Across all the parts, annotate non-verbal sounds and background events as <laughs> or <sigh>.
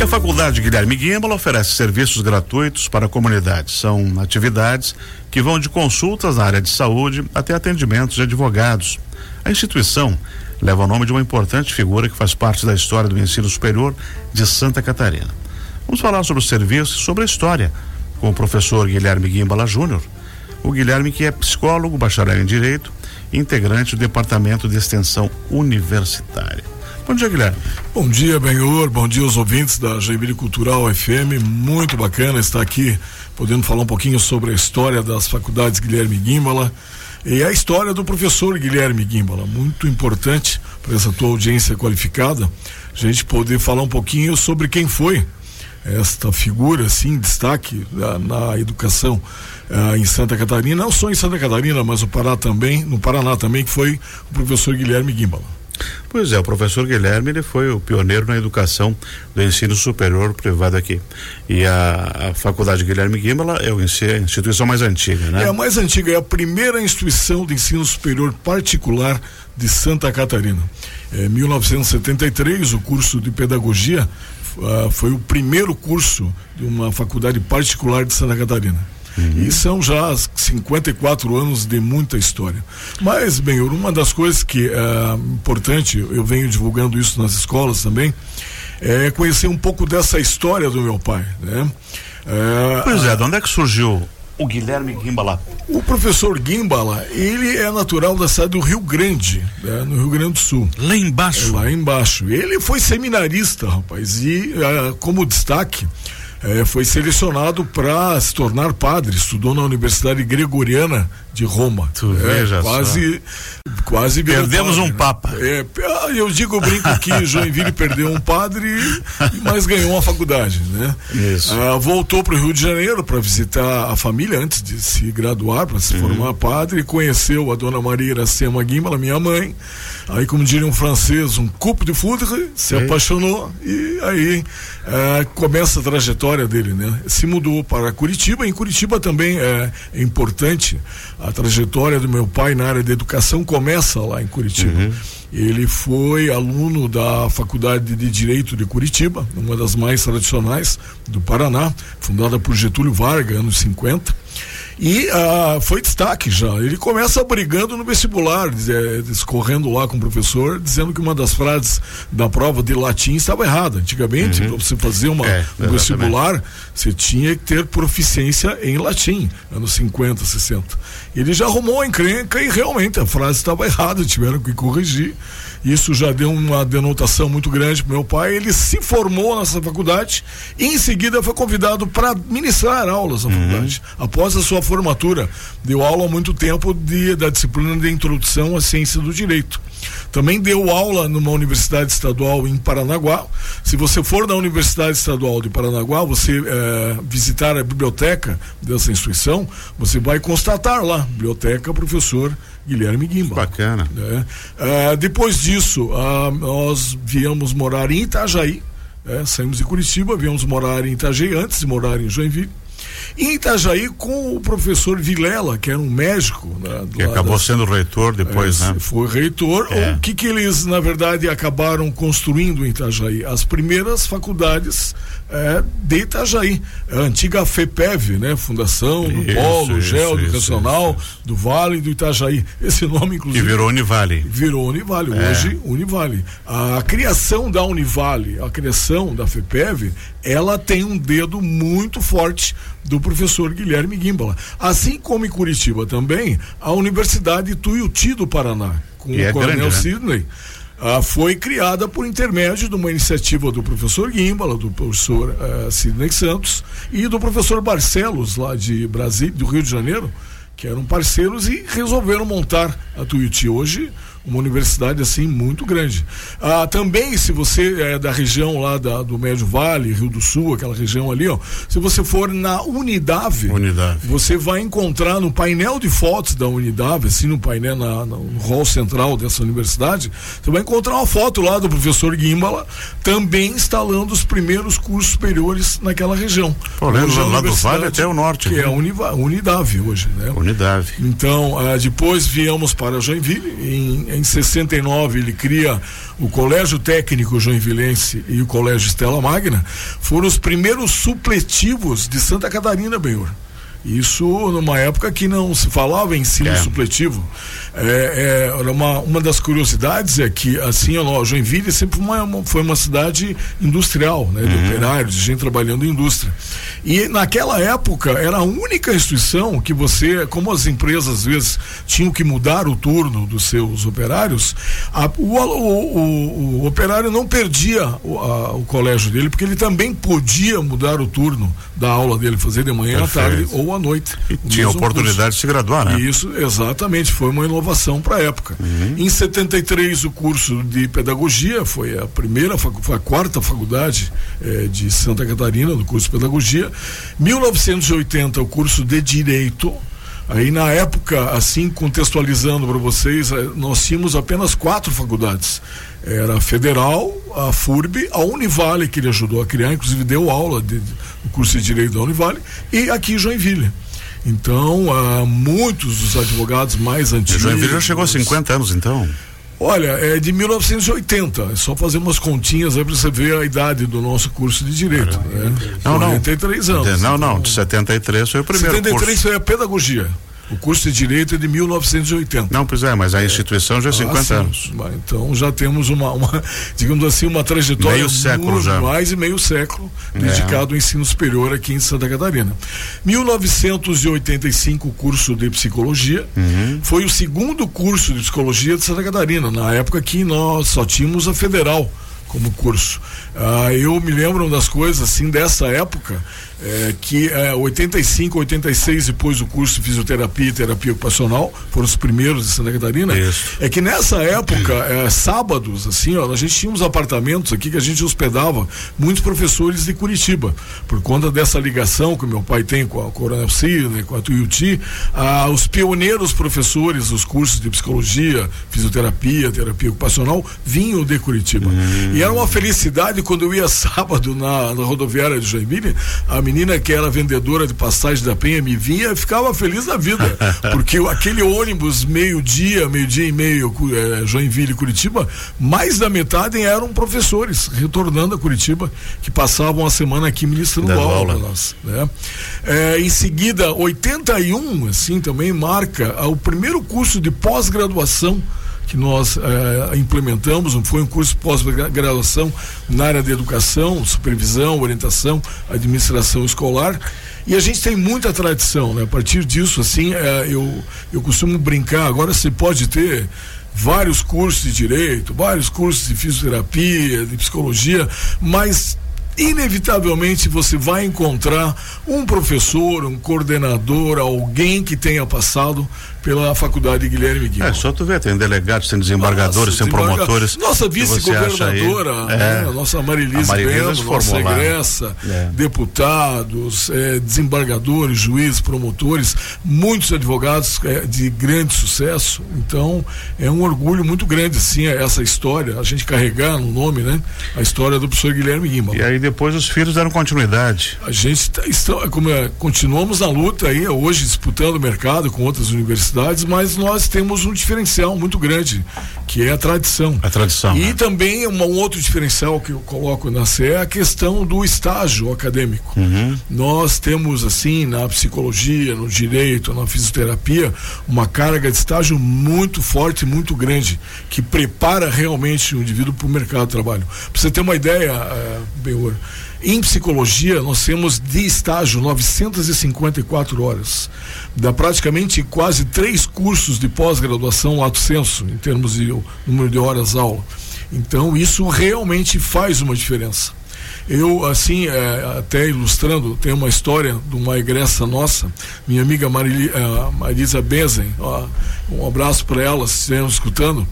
E a Faculdade Guilherme Guimbala oferece serviços gratuitos para a comunidade. São atividades que vão de consultas na área de saúde até atendimentos de advogados. A instituição leva o nome de uma importante figura que faz parte da história do ensino superior de Santa Catarina. Vamos falar sobre o serviço e sobre a história com o professor Guilherme Guimbala Júnior. O Guilherme que é psicólogo, bacharel em Direito, integrante do Departamento de Extensão Universitária. Bom dia, Guilherme. Bom dia, Benhor. Bom dia aos ouvintes da Joinville Cultural FM. Muito bacana estar aqui, podendo falar um pouquinho sobre a história das faculdades Guilherme Guimbala e a história do professor Guilherme Guimbala. Muito importante para essa tua audiência qualificada, a gente poder falar um pouquinho sobre quem foi esta figura, assim, destaque na, na educação uh, em Santa Catarina, não só em Santa Catarina, mas no Pará também, no Paraná também, que foi o professor Guilherme Guimbala. Pois é, o professor Guilherme ele foi o pioneiro na educação do ensino superior privado aqui. E a, a Faculdade Guilherme Guimbala é, a instituição mais antiga, né? É a mais antiga, é a primeira instituição de ensino superior particular de Santa Catarina. Em é, 1973, o curso de pedagogia uh, foi o primeiro curso de uma faculdade particular de Santa Catarina. Uhum. E são já 54 anos de muita história. Mas, bem, uma das coisas que é importante, eu venho divulgando isso nas escolas também, é conhecer um pouco dessa história do meu pai, né? É, pois é, de onde é que surgiu o Guilherme Gimbala? O professor Gimbala, ele é natural da cidade do Rio Grande, né, no Rio Grande do Sul. Lá embaixo? É, lá embaixo. Ele foi seminarista, rapaz, e uh, como destaque, uh, foi selecionado para se tornar padre, estudou na Universidade Gregoriana de Roma. Tu é, veja quase, só. quase Perdemos um papa. É, eu digo, brinco que Joinville perdeu um padre, mas ganhou uma faculdade, né? Isso. Ah, voltou para o Rio de Janeiro para visitar a família antes de se graduar, para se uhum. formar padre, conheceu a dona Maria Iracema Guimala, minha mãe. Aí, como diria um francês, um coupe de foudre, se apaixonou e aí ah, começa a trajetória dele, né? Se mudou para Curitiba, em Curitiba também é importante a trajetória do meu pai na área de educação começa lá em Curitiba. Uhum. Ele foi aluno da Faculdade de Direito de Curitiba, uma das mais tradicionais do Paraná, fundada por Getúlio Vargas, anos 50. E ah, foi destaque já. Ele começa brigando no vestibular, discorrendo lá com o professor, dizendo que uma das frases da prova de latim estava errada. Antigamente, uhum. para você fazer uma, é, um vestibular, você tinha que ter proficiência em latim, anos 50, 60. Ele já arrumou a encrenca e realmente a frase estava errada, tiveram que corrigir. Isso já deu uma denotação muito grande para meu pai. Ele se formou nessa faculdade e em seguida foi convidado para ministrar aulas na uhum. faculdade. Após a sua formatura, deu aula há muito tempo de, da disciplina de introdução à ciência do direito. Também deu aula numa universidade estadual em Paranaguá. Se você for na Universidade Estadual de Paranaguá, você é, visitar a biblioteca dessa instituição, você vai constatar lá, biblioteca professor Guilherme Guimba. Bacana. É. É, depois disso, ah, nós viemos morar em Itajaí. É, saímos de Curitiba, viemos morar em Itajaí antes de morar em Joinville. Em Itajaí, com o professor Vilela, que era um médico. Né, que acabou sendo reitor depois, é, né? Foi reitor. É. O que, que eles, na verdade, acabaram construindo em Itajaí? As primeiras faculdades é, de Itajaí. A antiga FEPEV, né? Fundação do isso, Polo isso, Geo Educacional isso, do Vale do Itajaí. Esse nome, inclusive. Que virou Univale. Virou Univale. É. Hoje, Univale. A criação da Univale, a criação da FEPEV, ela tem um dedo muito forte do professor Guilherme Gimbala. Assim como em Curitiba também, a Universidade Tuiuti do Paraná, com e o é Coronel grande, né? Sidney ah, foi criada por intermédio de uma iniciativa do professor Gimbala, do professor ah, Sidney Santos e do professor Barcelos, lá de Brasília, do Rio de Janeiro, que eram parceiros e resolveram montar a Tuiuti. Hoje, uma universidade assim muito grande. Ah, também, se você é da região lá da, do Médio Vale, Rio do Sul, aquela região ali, ó, se você for na Unidade, Unidade. você vai encontrar no painel de fotos da Unidade, assim, no painel, na, no hall central dessa universidade, você vai encontrar uma foto lá do professor Gimbala, também instalando os primeiros cursos superiores naquela região. Pô, lembro, lá do Vale até o norte. Que é a Univa, Unidade hoje, né? Unidade. Então, ah, depois viemos para Joinville, em em 69 ele cria o Colégio Técnico Joinvilense e o Colégio Estela Magna, foram os primeiros supletivos de Santa Catarina, Benhor. Isso numa época que não se falava em ensino é. supletivo. É, é, uma, uma das curiosidades é que, assim, ó, Joinville sempre uma, uma, foi uma cidade industrial, né? De uhum. operários, de gente trabalhando em indústria. E naquela época era a única instituição que você, como as empresas às vezes tinham que mudar o turno dos seus operários, a, o, o, o, o, operário não perdia o, a, o colégio dele, porque ele também podia mudar o turno da aula dele, fazer de manhã, à tarde ou à noite. E tinha oportunidade curso. de se graduar, né? Isso, exatamente, foi uma inovação para a época. Uhum. Em 73, o curso de pedagogia foi a primeira, foi a quarta faculdade eh, de Santa Catarina, do curso de pedagogia. 1980, o curso de direito. Aí na época, assim contextualizando para vocês, eh, nós tínhamos apenas quatro faculdades. Era a Federal, a FURB, a Univale, que ele ajudou a criar, inclusive deu aula de, do curso de Direito da Univale, e aqui em Joinville. Então, muitos dos advogados mais antigos. Joinville já chegou a 50 anos, então? Olha, é de 1980. É só fazer umas continhas aí para você ver a idade do nosso curso de direito. Né? Não, 43 não. anos. Não, não, de 73 foi o primeiro 73 curso. foi a pedagogia. O curso de Direito é de 1980. Não, pois é, mas a instituição já é 50 ah, anos. Então já temos uma, uma, <laughs> digamos assim, uma trajetória meio século já. mais e meio século é. dedicado ao ensino superior aqui em Santa Catarina. 1985 o curso de psicologia uhum. foi o segundo curso de psicologia de Santa Catarina, na época que nós só tínhamos a federal como curso. Ah, eu me lembro das coisas assim dessa época é, que é, 85, 86 depois o curso de fisioterapia e terapia ocupacional foram os primeiros de Santa Catarina. Isso. É que nessa época, é, sábados, assim, ó, a gente tinha uns apartamentos aqui que a gente hospedava muitos professores de Curitiba, por conta dessa ligação que meu pai tem com a Coronel Cine, com a Tuiuti, ah, os pioneiros professores dos cursos de psicologia, fisioterapia, terapia ocupacional vinham de Curitiba. Hum. E era uma felicidade quando eu ia <laughs> sábado na, na rodoviária de Joinville, a menina que era vendedora de passagem da Penha me vinha e ficava feliz da vida. <laughs> porque aquele ônibus meio-dia, meio-dia e meio, é, Joinville e Curitiba, mais da metade eram professores retornando a Curitiba, que passavam a semana aqui ministrando aula. aula. né? é, em seguida, 81, assim, também marca o primeiro curso de pós-graduação que nós eh, implementamos, foi um curso pós-graduação na área de educação, supervisão, orientação, administração escolar. E a gente tem muita tradição, né? A partir disso, assim, eh, eu, eu costumo brincar, agora você pode ter vários cursos de direito, vários cursos de fisioterapia, de psicologia, mas inevitavelmente você vai encontrar um professor, um coordenador, alguém que tenha passado pela faculdade Guilherme Guilherme. É, só tu vê, tem delegados, tem desembargadores, Nossa, tem promotores. Nossa vice-governadora, é, né? nossa Marilise, Bento, nossa egressa, é. deputados, é, desembargadores, juízes, promotores, muitos advogados é, de grande sucesso. Então, é um orgulho muito grande, sim, essa história, a gente carregar no nome, né? A história do professor Guilherme Guima. E aí depois os filhos deram continuidade. A gente tá, está, como é, continuamos na luta aí, hoje disputando o mercado com outras universidades mas nós temos um diferencial muito grande, que é a tradição. A tradição. E né? também um outro diferencial que eu coloco na CE é a questão do estágio acadêmico. Uhum. Nós temos, assim, na psicologia, no direito, na fisioterapia, uma carga de estágio muito forte, muito grande, que prepara realmente o indivíduo para o mercado de trabalho. Para você ter uma ideia, uh, Benhor, em psicologia, nós temos de estágio 954 horas. Dá praticamente quase três cursos de pós-graduação lato senso, em termos de número de horas aula. Então, isso realmente faz uma diferença. Eu, assim, é, até ilustrando, tem uma história de uma egressa nossa, minha amiga Marili, é, Marisa Benzen, ó, um abraço para ela, se estivermos escutando.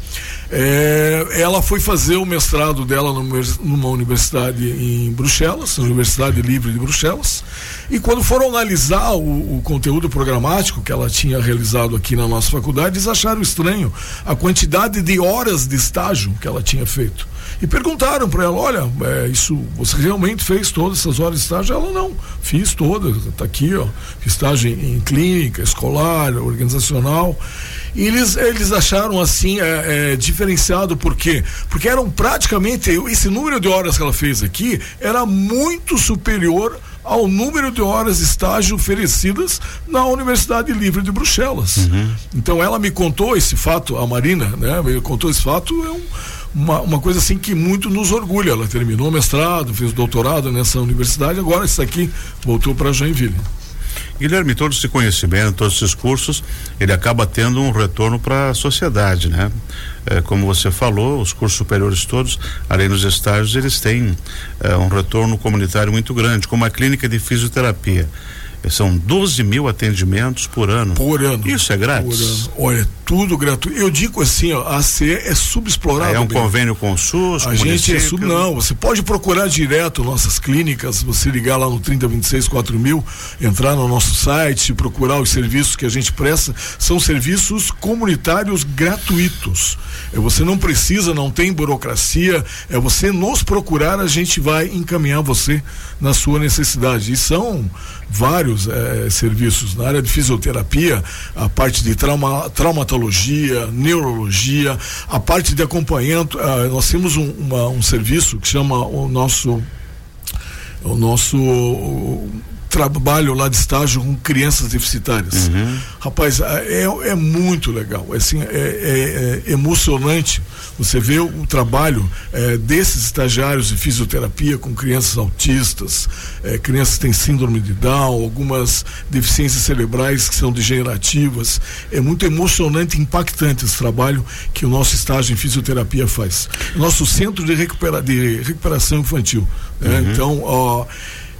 É, ela foi fazer o mestrado dela numa universidade em Bruxelas, Universidade Livre de Bruxelas, e quando foram analisar o, o, conteúdo programático que ela tinha realizado aqui na nossa faculdade, eles acharam estranho a quantidade de horas de estágio que ela tinha feito. E perguntaram para ela: olha, é, isso você realmente fez todas essas horas de estágio? Ela não, fiz todas, está aqui, ó, estágio em, em clínica, escolar, organizacional. E eles, eles acharam assim é, é, diferenciado, por quê? Porque eram praticamente, esse número de horas que ela fez aqui era muito superior ao número de horas de estágio oferecidas na Universidade Livre de Bruxelas. Uhum. Então ela me contou esse fato, a Marina, né? Me contou esse fato, é um, uma, uma coisa assim que muito nos orgulha. Ela terminou o mestrado, fez doutorado nessa universidade, agora isso aqui voltou para Joinville. Guilherme, todo esse conhecimento, todos esses cursos, ele acaba tendo um retorno para a sociedade, né? É, como você falou, os cursos superiores todos, além dos estágios, eles têm é, um retorno comunitário muito grande, como a clínica de fisioterapia. São 12 mil atendimentos por ano. Por ano. Isso é grátis? Olha, tudo gratuito. Eu digo assim, ó, a CE é subexplorada. é um convênio com o SUS, A gente é sub, não, você pode procurar direto nossas clínicas, você ligar lá no 3026 mil, entrar no nosso site, procurar os serviços que a gente presta, são serviços comunitários gratuitos. É, você não precisa, não tem burocracia, é você nos procurar, a gente vai encaminhar você na sua necessidade. E são vários é, serviços na área de fisioterapia, a parte de trauma, traumatologia, neurologia, a parte de acompanhamento. Uh, nós temos um, uma, um serviço que chama o nosso o nosso trabalho lá de estágio com crianças deficitárias. Uhum. Rapaz, é, é muito legal, assim, é, é, é emocionante você ver o trabalho é, desses estagiários de fisioterapia com crianças autistas, é, crianças que têm síndrome de Down, algumas deficiências cerebrais que são degenerativas. É muito emocionante e impactante esse trabalho que o nosso estágio em fisioterapia faz. Nosso centro de, recupera de recuperação infantil. Né? Uhum. Então, ó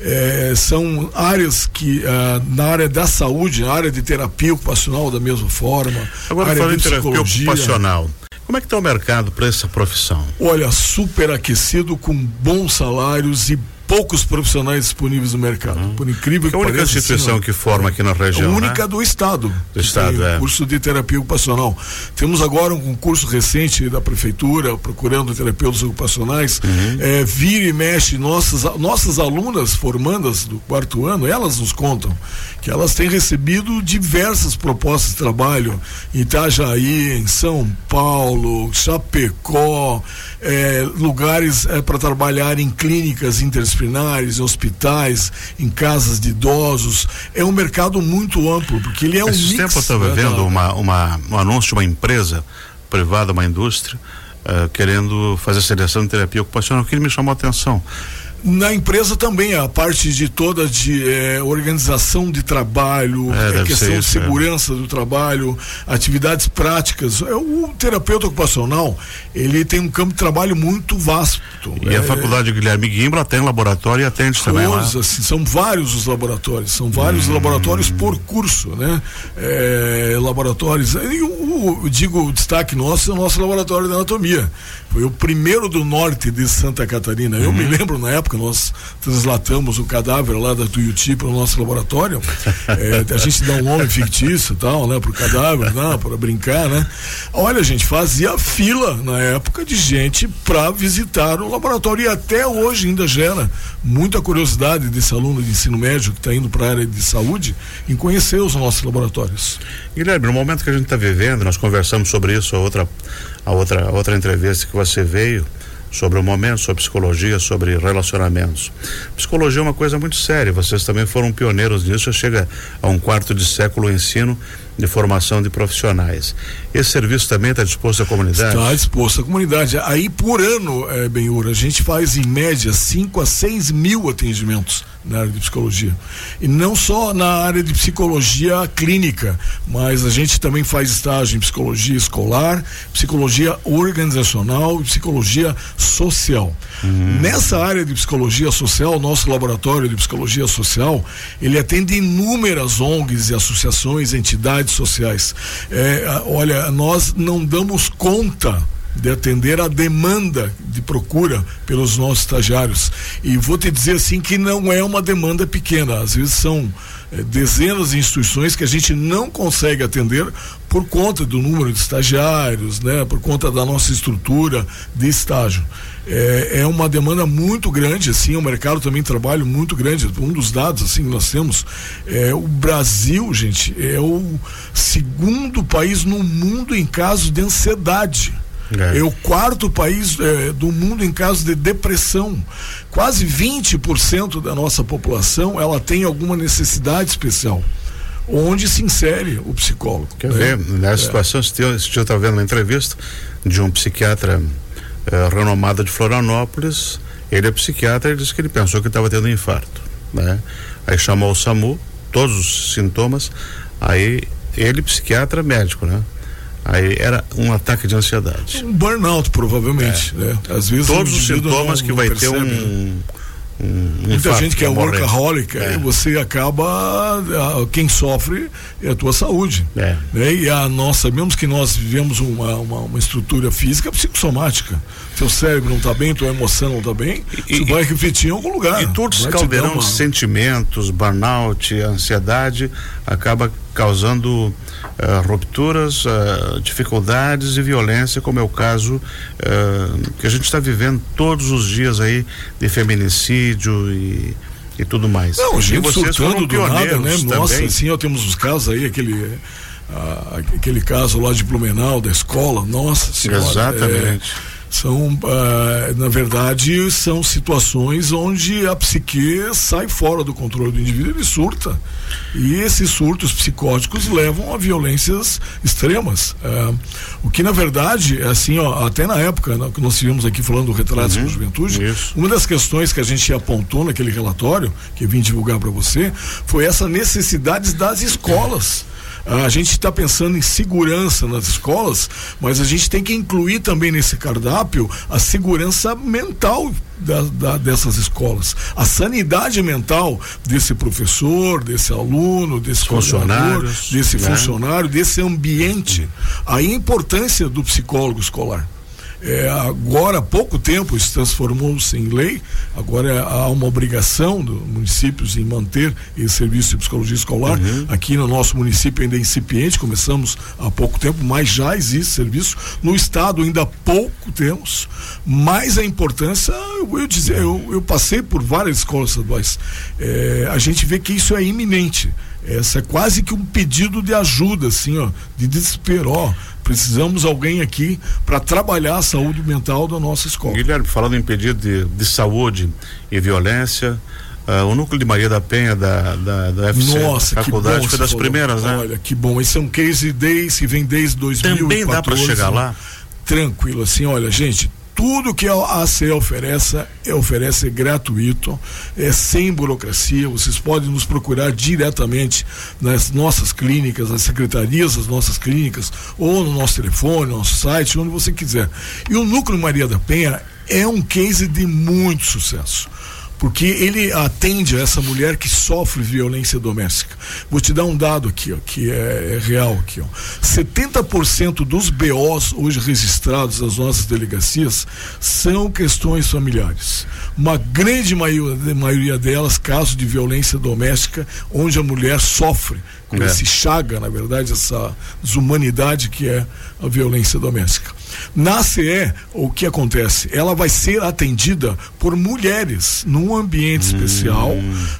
é, são áreas que uh, na área da saúde, na área de terapia ocupacional da mesma forma. Agora área falando de terapia ocupacional, como é que está o mercado para essa profissão? Olha, super aquecido com bons salários e poucos profissionais disponíveis no mercado. Uhum. Por incrível que, pareça. É a única instituição assim, que forma aqui na região. A única né? do Estado. Do Estado, é. Curso de terapia ocupacional. Temos agora um concurso recente da Prefeitura, procurando terapeutas ocupacionais. Uhum. É, vira e mexe, nossas, nossas alunas formandas do quarto ano, elas nos contam que elas têm recebido diversas propostas de trabalho em Itajaí, em São Paulo, Chapecó, é, lugares é, para trabalhar em clínicas interdisciplinares, em hospitais, em casas de idosos. É um mercado muito amplo, porque ele é um Esse mix. tempo eu estava né, vendo uma, uma, um anúncio de uma empresa privada, uma indústria, uh, querendo fazer seleção de terapia ocupacional, que me chamou a atenção. Na empresa também, a parte de toda de é, organização de trabalho, é, questão isso, de é. segurança é. do trabalho, atividades práticas. É, o terapeuta ocupacional, ele tem um campo de trabalho muito vasto. E a faculdade Guilherme Guimbra tem laboratório e atende também lá. Assim, são vários os laboratórios, são vários hum. laboratórios por curso, né? É, laboratórios. E o, o, digo, o destaque nosso é o nosso laboratório de anatomia. Foi o primeiro do norte de Santa Catarina. Eu me uhum. lembro na época, nós translatamos o cadáver lá da Tuiuti para o nosso laboratório. <laughs> É, a gente dá um nome fictício tal, né, para o cadáver, né, para brincar, né? Olha, a gente fazia fila na época de gente para visitar o laboratório e até hoje ainda gera muita curiosidade desse aluno de ensino médio que está indo para a área de saúde em conhecer os nossos laboratórios. Guilherme, no momento que a gente está vivendo, nós conversamos sobre isso a outra, a outra, a outra entrevista que você veio sobre o momento, sobre psicologia, sobre relacionamentos. Psicologia é uma coisa muito séria, vocês também foram pioneiros nisso, chega a um quarto de século o ensino de formação de profissionais. Esse serviço também está disposto à comunidade? Está disposto à comunidade. Aí, por ano, é, Benhur, a gente faz em média 5 a 6 mil atendimentos na área de psicologia. E não só na área de psicologia clínica, mas a gente também faz estágio em psicologia escolar, psicologia organizacional e psicologia social. Uhum. Nessa área de psicologia social, nosso laboratório de psicologia social, ele atende inúmeras ONGs e associações, entidades sociais. É, olha, nós não damos conta de atender a demanda de procura pelos nossos estagiários. E vou te dizer assim que não é uma demanda pequena, às vezes são é, dezenas de instituições que a gente não consegue atender por conta do número de estagiários, né, por conta da nossa estrutura de estágio. É, é uma demanda muito grande, assim, o mercado também trabalha muito grande. Um dos dados assim que nós temos é o Brasil, gente, é o segundo país no mundo em casos de ansiedade. É. é. o quarto país é, do mundo em casos de depressão. Quase 20% da nossa população ela tem alguma necessidade especial onde se insere o psicólogo. Quer né? ver, nessa é. situação, eu estava vendo uma entrevista de um psiquiatra eh, renomado de Florianópolis, ele é psiquiatra e disse que ele pensou que estava tendo um infarto, né? Aí chamou o SAMU, todos os sintomas, aí ele psiquiatra médico, né? Aí era um ataque de ansiedade. Um burnout, provavelmente, é. né? Às vezes todos os sintomas não, que não vai percebe. ter um um, Muita gente que é workaholic, é. você acaba. Quem sofre é a tua saúde. É. Né? E a nossa, mesmo que nós vivemos uma, uma, uma estrutura física psicossomática. Seu cérebro não está bem, tua emoção não está bem, e, isso vai refletir em algum lugar. E todos os caldeirão de sentimentos, burnout, ansiedade, acaba causando uh, rupturas, uh, dificuldades e violência, como é o caso uh, que a gente está vivendo todos os dias aí de feminicídio e, e tudo mais. Não, gente surtando do nada, né? Nossa, assim, ó, temos os casos aí, aquele, aquele caso lá de Blumenau, da escola, nossa senhora. Exatamente. É, são, uh, na verdade, são situações onde a psique sai fora do controle do indivíduo, ele surta. E esses surtos psicóticos levam a violências extremas. Uh, o que, na verdade, é assim, ó, até na época né, que nós estivemos aqui falando do retrato uhum, da juventude, isso. uma das questões que a gente apontou naquele relatório, que eu vim divulgar para você, foi essa necessidade das escolas. A gente está pensando em segurança nas escolas, mas a gente tem que incluir também nesse cardápio a segurança mental da, da, dessas escolas. A sanidade mental desse professor, desse aluno, desse funcionário, desse né? funcionário, desse ambiente. A importância do psicólogo escolar. É, agora, há pouco tempo, isso transformou-se em lei, agora há uma obrigação dos municípios em manter esse serviço de psicologia escolar. Uhum. Aqui no nosso município ainda é incipiente, começamos há pouco tempo, mas já existe serviço. No estado ainda pouco temos, mas a importância, eu, eu, dizer, eu, eu passei por várias escolas estaduais, é, a gente vê que isso é iminente. Essa é quase que um pedido de ajuda, assim, ó, de desespero. Ó, precisamos alguém aqui para trabalhar a saúde mental da nossa escola. Guilherme, falando em pedido de, de saúde e violência, Uh, o núcleo de Maria da Penha da, da, da FC Nossa, faculdade foi das falou. primeiras, né? Olha, que bom. Esse é um case desde, que vem desde 2014. Também dá para chegar lá? Tranquilo, assim, olha, gente, tudo que a ACE oferece, oferece é gratuito, é sem burocracia. Vocês podem nos procurar diretamente nas nossas clínicas, nas secretarias das nossas clínicas, ou no nosso telefone, no nosso site, onde você quiser. E o Núcleo Maria da Penha é um case de muito sucesso porque ele atende a essa mulher que sofre violência doméstica. Vou te dar um dado aqui, ó, que é, é real aqui, ó. 70% dos BOs hoje registrados nas nossas delegacias são questões familiares. Uma grande maioria, maioria delas casos de violência doméstica onde a mulher sofre com é. esse chaga, na verdade, essa desumanidade que é a violência doméstica. Na CE, o que acontece? Ela vai ser atendida por mulheres num ambiente hum. especial,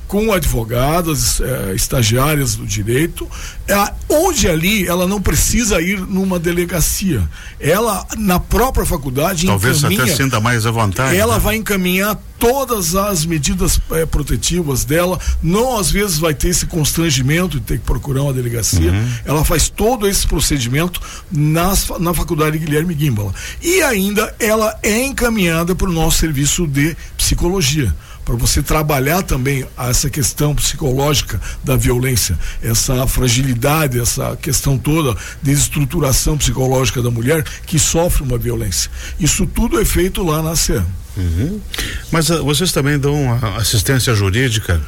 com advogadas, eh, estagiárias do direito, é, onde ali ela não precisa ir numa delegacia. Ela, na própria faculdade, talvez encaminha, até sinta mais à vontade. Ela né? vai encaminhar todas as medidas eh, protetivas dela. Não às vezes vai ter esse constrangimento de ter que procurar uma delegacia. Uhum. Ela faz todo esse procedimento nas, na faculdade Guilherme E ainda ela é encaminhada para o nosso serviço de psicologia para você trabalhar também essa questão psicológica da violência, essa fragilidade, essa questão toda de estruturação psicológica da mulher que sofre uma violência. Isso tudo é feito lá na CEA. Uhum. Mas uh, vocês também dão assistência jurídica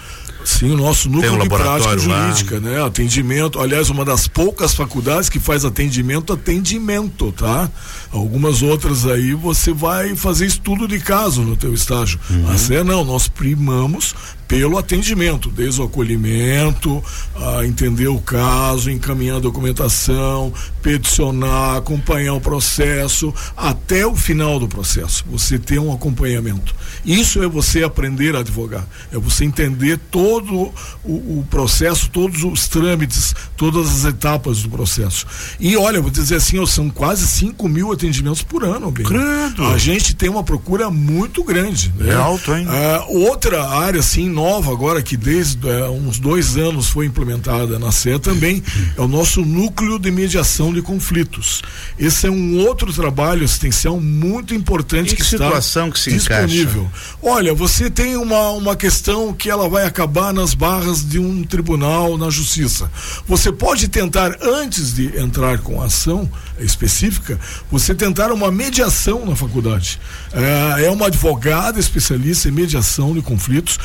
Sim, o nosso núcleo um de prática jurídica, lá. né? Atendimento, aliás, uma das poucas faculdades que faz atendimento, atendimento, tá? Algumas outras aí você vai fazer estudo de caso no teu estágio. Uhum. A CE não, nós primamos pelo atendimento, desde o acolhimento, a entender o caso, encaminhar a documentação, peticionar, acompanhar o processo, até o final do processo. Você ter um acompanhamento. Isso é você aprender a advogar. É você entender todo o, o processo, todos os trâmites, todas as etapas do processo. E olha, vou dizer assim, são quase 5 mil atendimentos por ano. Bem. Credo. A gente tem uma procura muito grande. Né? É alto, hein? Uh, outra área, assim, nova agora, que desde uh, uns dois anos foi implementada na CE também, é o nosso núcleo de mediação de conflitos. Esse é um outro trabalho assistencial muito importante em que, situação está que se disponível. Encaixa? Olha, você tem uma, uma questão que ela vai acabar nas barras de um tribunal na justiça. Você pode tentar, antes de entrar com a ação específica, você tentar uma mediação na faculdade. É, é uma advogada especialista em mediação de conflitos.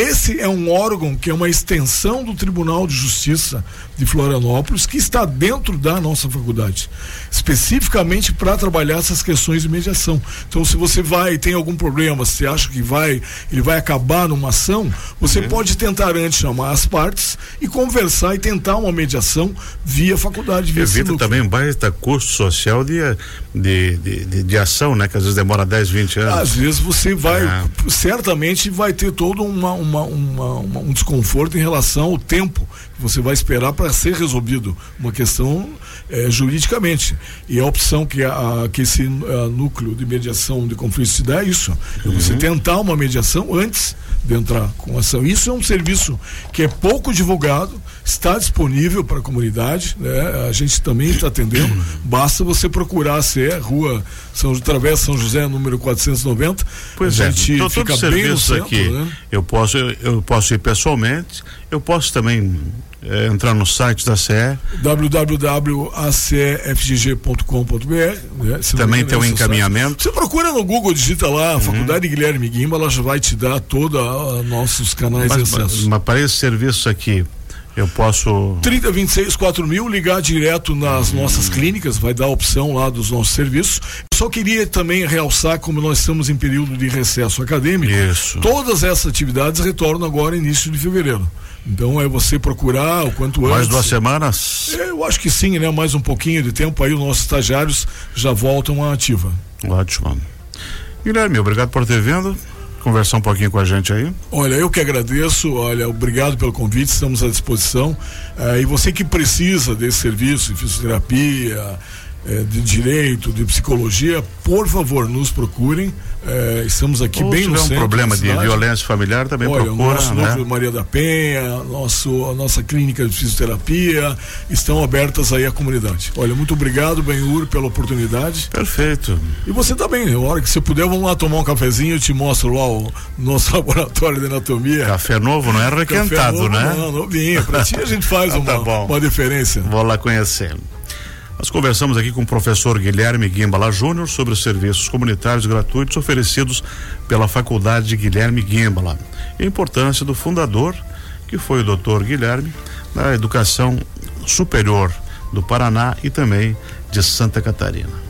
Esse é um órgão que é uma extensão do Tribunal de Justiça de Florianópolis, que está dentro da nossa faculdade, especificamente para trabalhar essas questões de mediação. Então, se você vai tem algum problema, se acha que vai, ele vai acabar numa ação, você uhum. pode tentar antes chamar as partes e conversar e tentar uma mediação via faculdade. Via Evita também um baita custo social de, de, de, de, de, ação, né? Que às vezes demora 10, 20 anos. Às vezes você vai, é. certamente vai ter todo uma, uma, uma, uma, um desconforto em relação ao tempo que você vai esperar para ser resolvido uma questão é, juridicamente. E a opção que, a, que esse a, núcleo de mediação de conflitos se dá é isso. É você uhum. tentar uma mediação antes de entrar com ação. Isso é um serviço que é pouco divulgado, está disponível para a comunidade, né? A gente também está atendendo. Basta você procurar a CE, Rua São Travessa São José, número 490. Pois a é. gente então, fica bem no centro, aqui. Né? Eu posso eu, posso ir pessoalmente, eu posso também é, entrar no site da CE www.acefgg.com.br né? também tem um encaminhamento você procura no Google digita lá uhum. Faculdade Guilherme Guimba ela já vai te dar todos nossos canais mas, de acesso mas, mas para esse serviço aqui eu posso. 3026 4 mil, ligar direto nas nossas clínicas, vai dar a opção lá dos nossos serviços. Só queria também realçar, como nós estamos em período de recesso acadêmico, Isso. todas essas atividades retornam agora início de fevereiro. Então é você procurar o quanto Mais antes. Mais duas semanas? É, eu acho que sim, né? Mais um pouquinho de tempo aí, os nossos estagiários já voltam à ativa. Ótimo. Guilherme, obrigado por ter vindo conversar um pouquinho com a gente aí. Olha, eu que agradeço, olha, obrigado pelo convite, estamos à disposição. Eh, e você que precisa desse serviço de fisioterapia, é, de direito, de psicologia, por favor, nos procurem. É, estamos aqui Ou bem no centro. um problema de violência familiar também Olha, procura, nosso né? núcleo Maria da Penha, nosso, a nossa clínica de fisioterapia estão abertas aí à comunidade. Olha, muito obrigado, Benhur, pela oportunidade. Perfeito. E você também, a hora que você puder, vamos lá tomar um cafezinho, eu te mostro lá o nosso <laughs> laboratório de anatomia. Café novo, não é requentado, novo, né? Não, novinho. Pra ti a gente faz <laughs> ah, tá uma, uma diferença. Vou lá conhecer. Nós conversamos aqui com o professor Guilherme Guimbala Júnior sobre os serviços comunitários gratuitos oferecidos pela Faculdade Guilherme Guimbala e a importância do fundador, que foi o doutor Guilherme, da educação superior do Paraná e também de Santa Catarina.